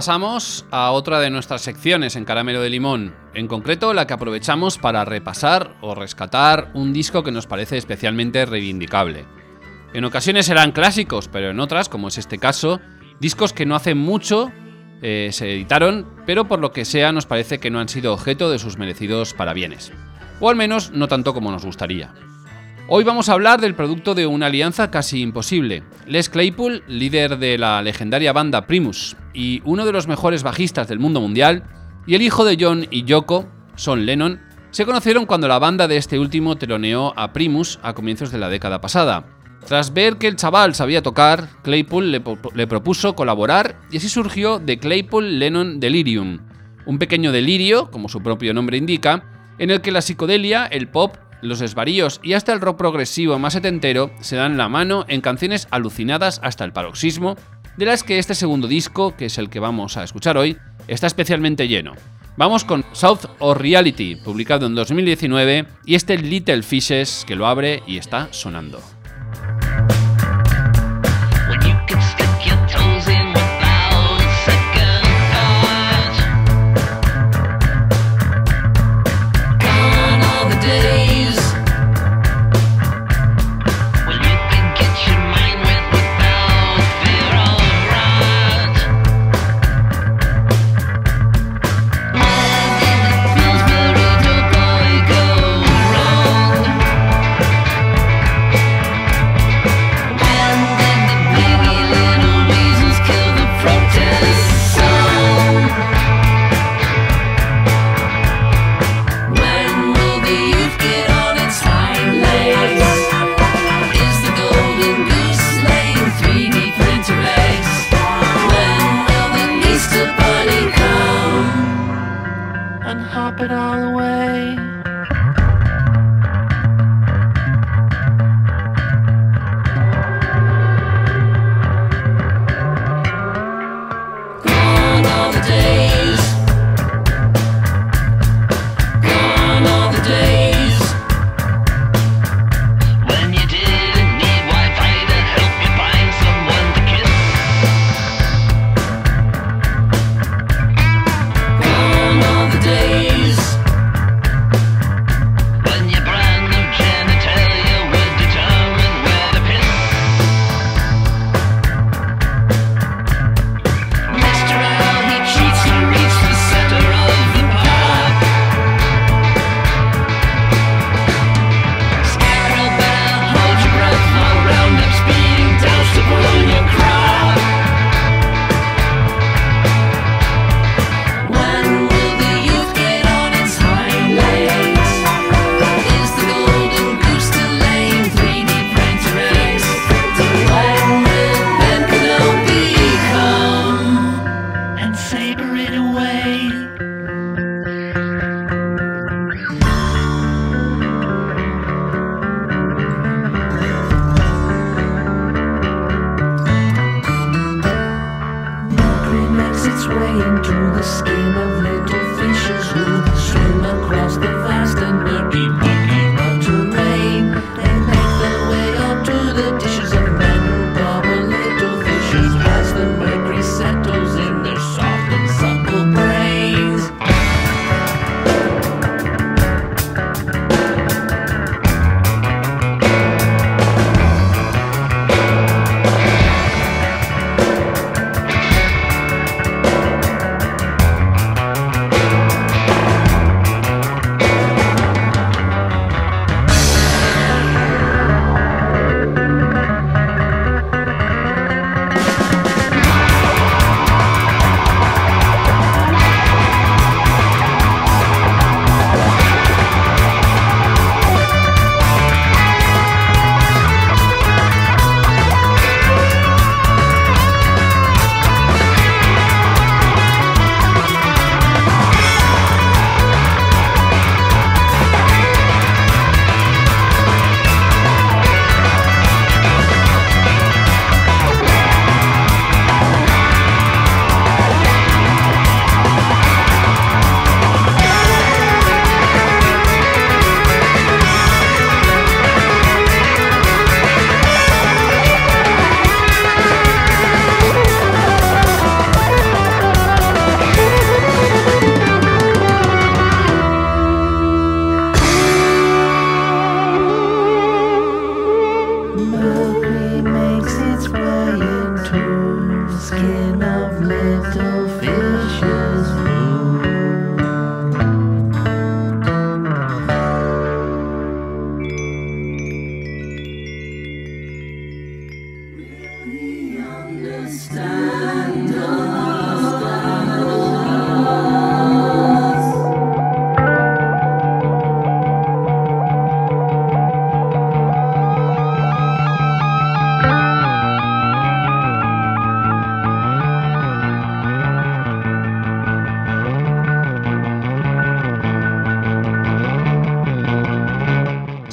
[SPEAKER 1] Pasamos a otra de nuestras secciones en Caramelo de Limón, en concreto la que aprovechamos para repasar o rescatar un disco que nos parece especialmente reivindicable. En ocasiones serán clásicos, pero en otras, como es este caso, discos que no hacen mucho, eh, se editaron, pero por lo que sea nos parece que no han sido objeto de sus merecidos parabienes. O al menos no tanto como nos gustaría. Hoy vamos a hablar del producto de una alianza casi imposible. Les Claypool, líder de la legendaria banda Primus y uno de los mejores bajistas del mundo mundial, y el hijo de John y Yoko, Son Lennon, se conocieron cuando la banda de este último teloneó a Primus a comienzos de la década pasada. Tras ver que el chaval sabía tocar, Claypool le, le propuso colaborar y así surgió The Claypool Lennon Delirium, un pequeño delirio, como su propio nombre indica, en el que la psicodelia, el pop los esvaríos y hasta el rock progresivo más setentero se dan la mano en canciones alucinadas hasta el paroxismo, de las que este segundo disco, que es el que vamos a escuchar hoy, está especialmente lleno. Vamos con South of Reality, publicado en 2019, y este Little Fishes que lo abre y está sonando.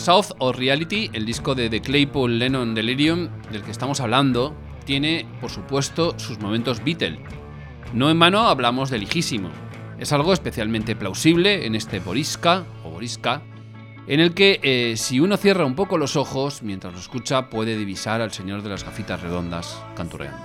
[SPEAKER 12] South of Reality, el disco de The Claypool Lennon Delirium, del que estamos hablando, tiene, por supuesto, sus momentos Beatle. No en vano hablamos de Ligísimo. Es algo especialmente plausible en este Borisca, o Borisca, en el que eh, si uno cierra un poco los ojos mientras lo escucha puede divisar al señor de las gafitas redondas canturreando.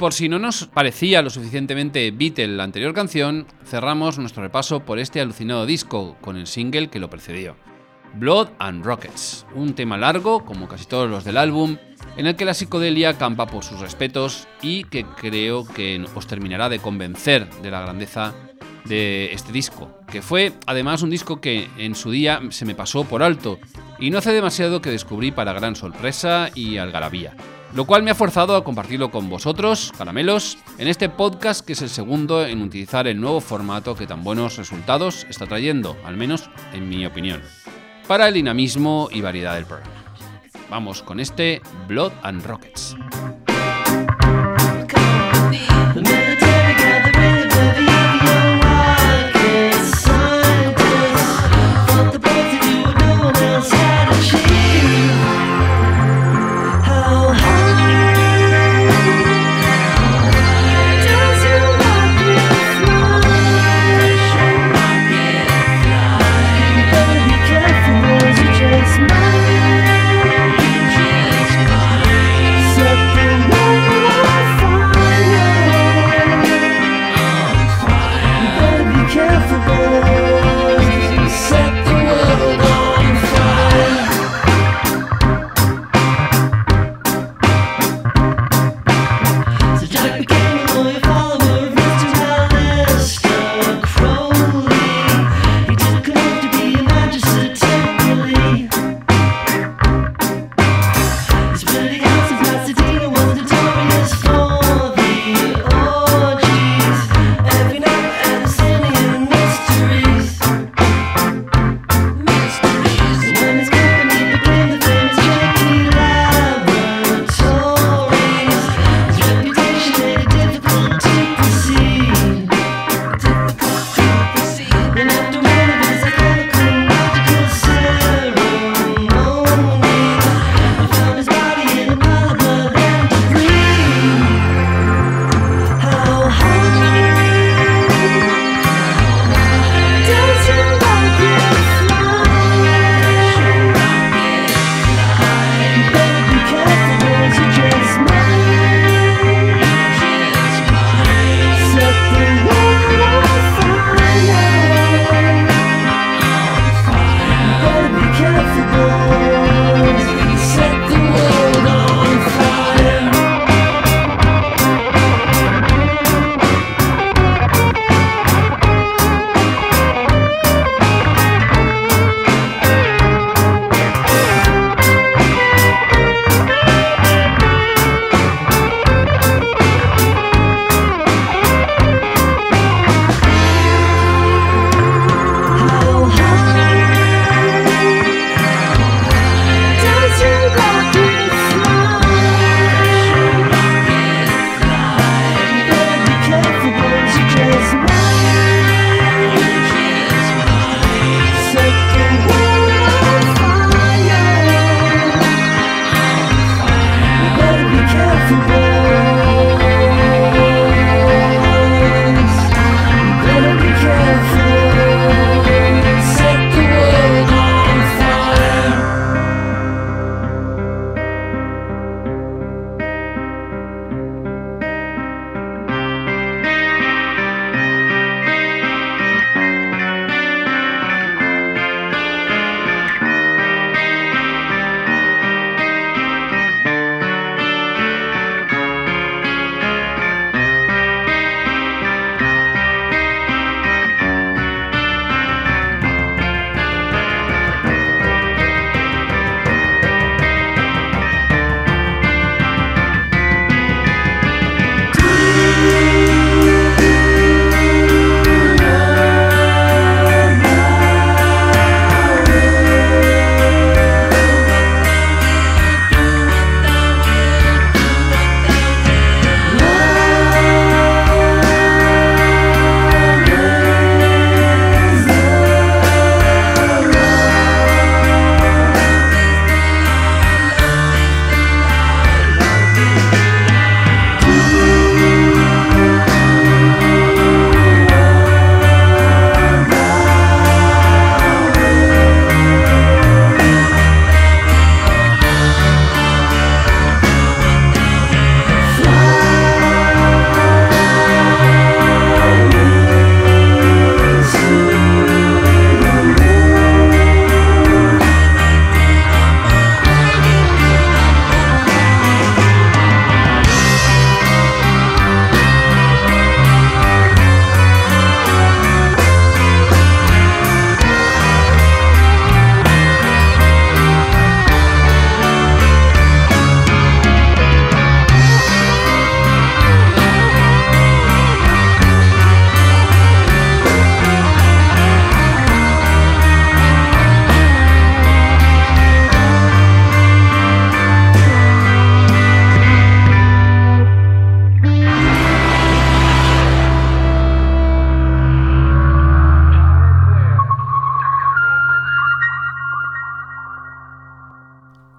[SPEAKER 1] Por si no nos parecía lo suficientemente Beatle la anterior canción, cerramos nuestro repaso por este alucinado disco con el single que lo precedió. Blood and Rockets, un tema largo, como casi todos los del álbum, en el que la psicodelia campa por sus respetos y que creo que os terminará de convencer de la grandeza de este disco, que fue además un disco que en su día se me pasó por alto y no hace demasiado que descubrí para gran sorpresa y algarabía. Lo cual me ha forzado a compartirlo con vosotros, caramelos, en este podcast que es el segundo en utilizar el nuevo formato que tan buenos resultados está trayendo, al menos en mi opinión, para el dinamismo y variedad del programa. Vamos con este Blood and Rockets.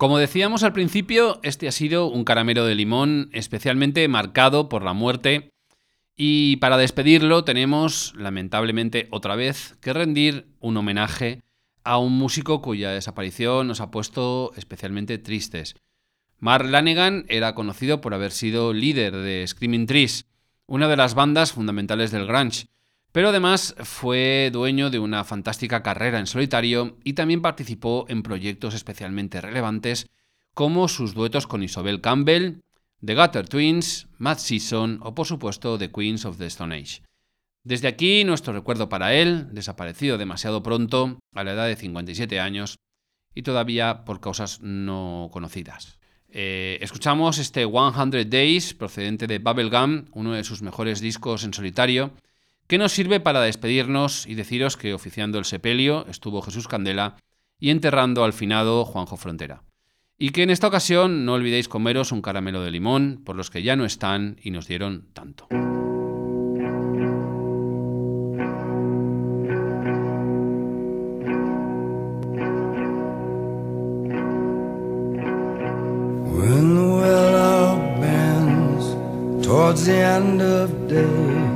[SPEAKER 1] Como decíamos al principio, este ha sido un caramelo de limón especialmente marcado por la muerte y para despedirlo tenemos, lamentablemente otra vez, que rendir un homenaje a un músico cuya desaparición nos ha puesto especialmente tristes. Mark Lanegan era conocido por haber sido líder de Screaming Trees, una de las bandas fundamentales del grunge, pero además fue dueño de una fantástica carrera en solitario y también participó en proyectos especialmente relevantes como sus duetos con Isobel Campbell, The Gutter Twins, Matt Season o por supuesto The Queens of the Stone Age. Desde aquí nuestro recuerdo para él, desaparecido demasiado pronto, a la edad de 57 años, y todavía por causas no conocidas. Eh, escuchamos este 100 Days procedente de Bubblegum, uno de sus mejores discos en solitario, que nos sirve para despedirnos y deciros que oficiando el sepelio estuvo Jesús Candela y enterrando al finado Juanjo Frontera. Y que en esta ocasión no olvidéis comeros un caramelo de limón por los que ya no están y nos dieron tanto.
[SPEAKER 11] The towards the end of day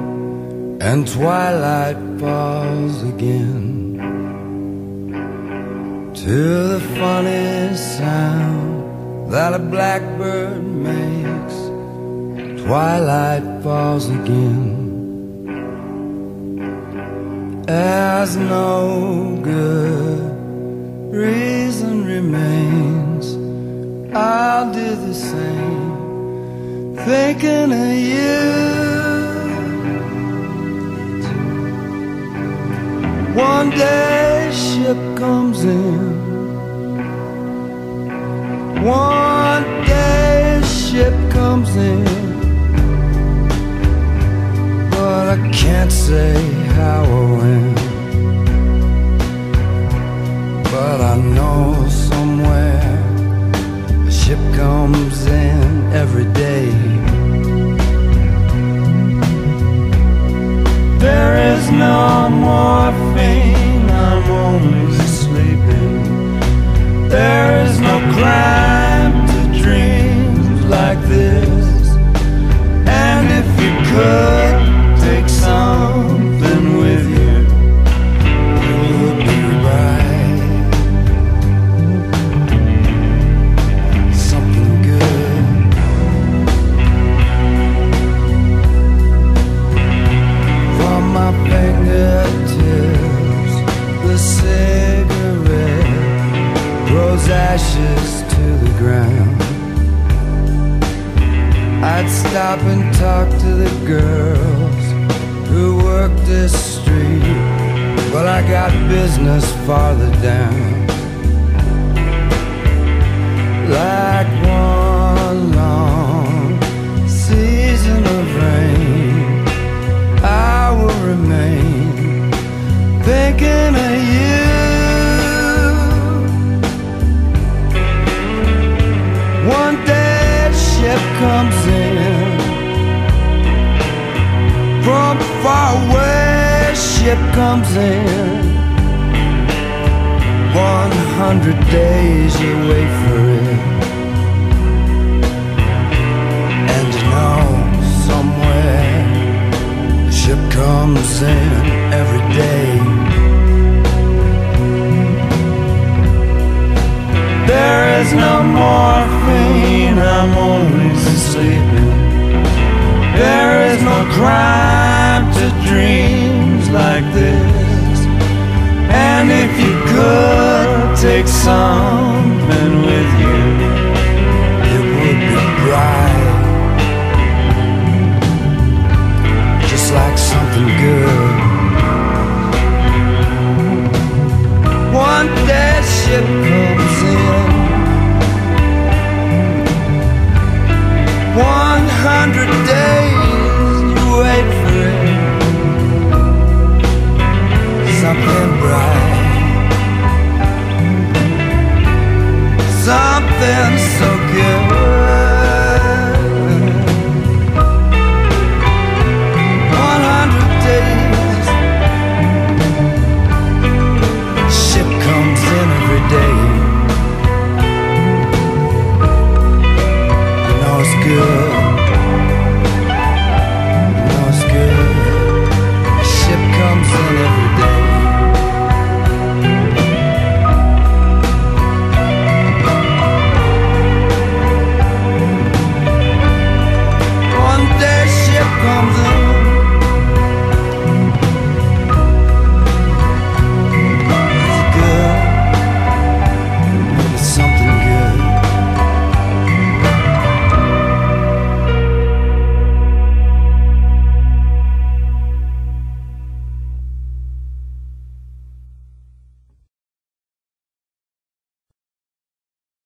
[SPEAKER 11] and twilight falls again to the funny sound that a blackbird makes, twilight falls again. As no good reason remains, I'll do the same, thinking of you. One day ship comes in. One day ship comes in. But I can't say how or when. But I know somewhere a ship comes in every day. There is no morphine, I'm only sleeping. There is no crime to dreams like this. And if you could take something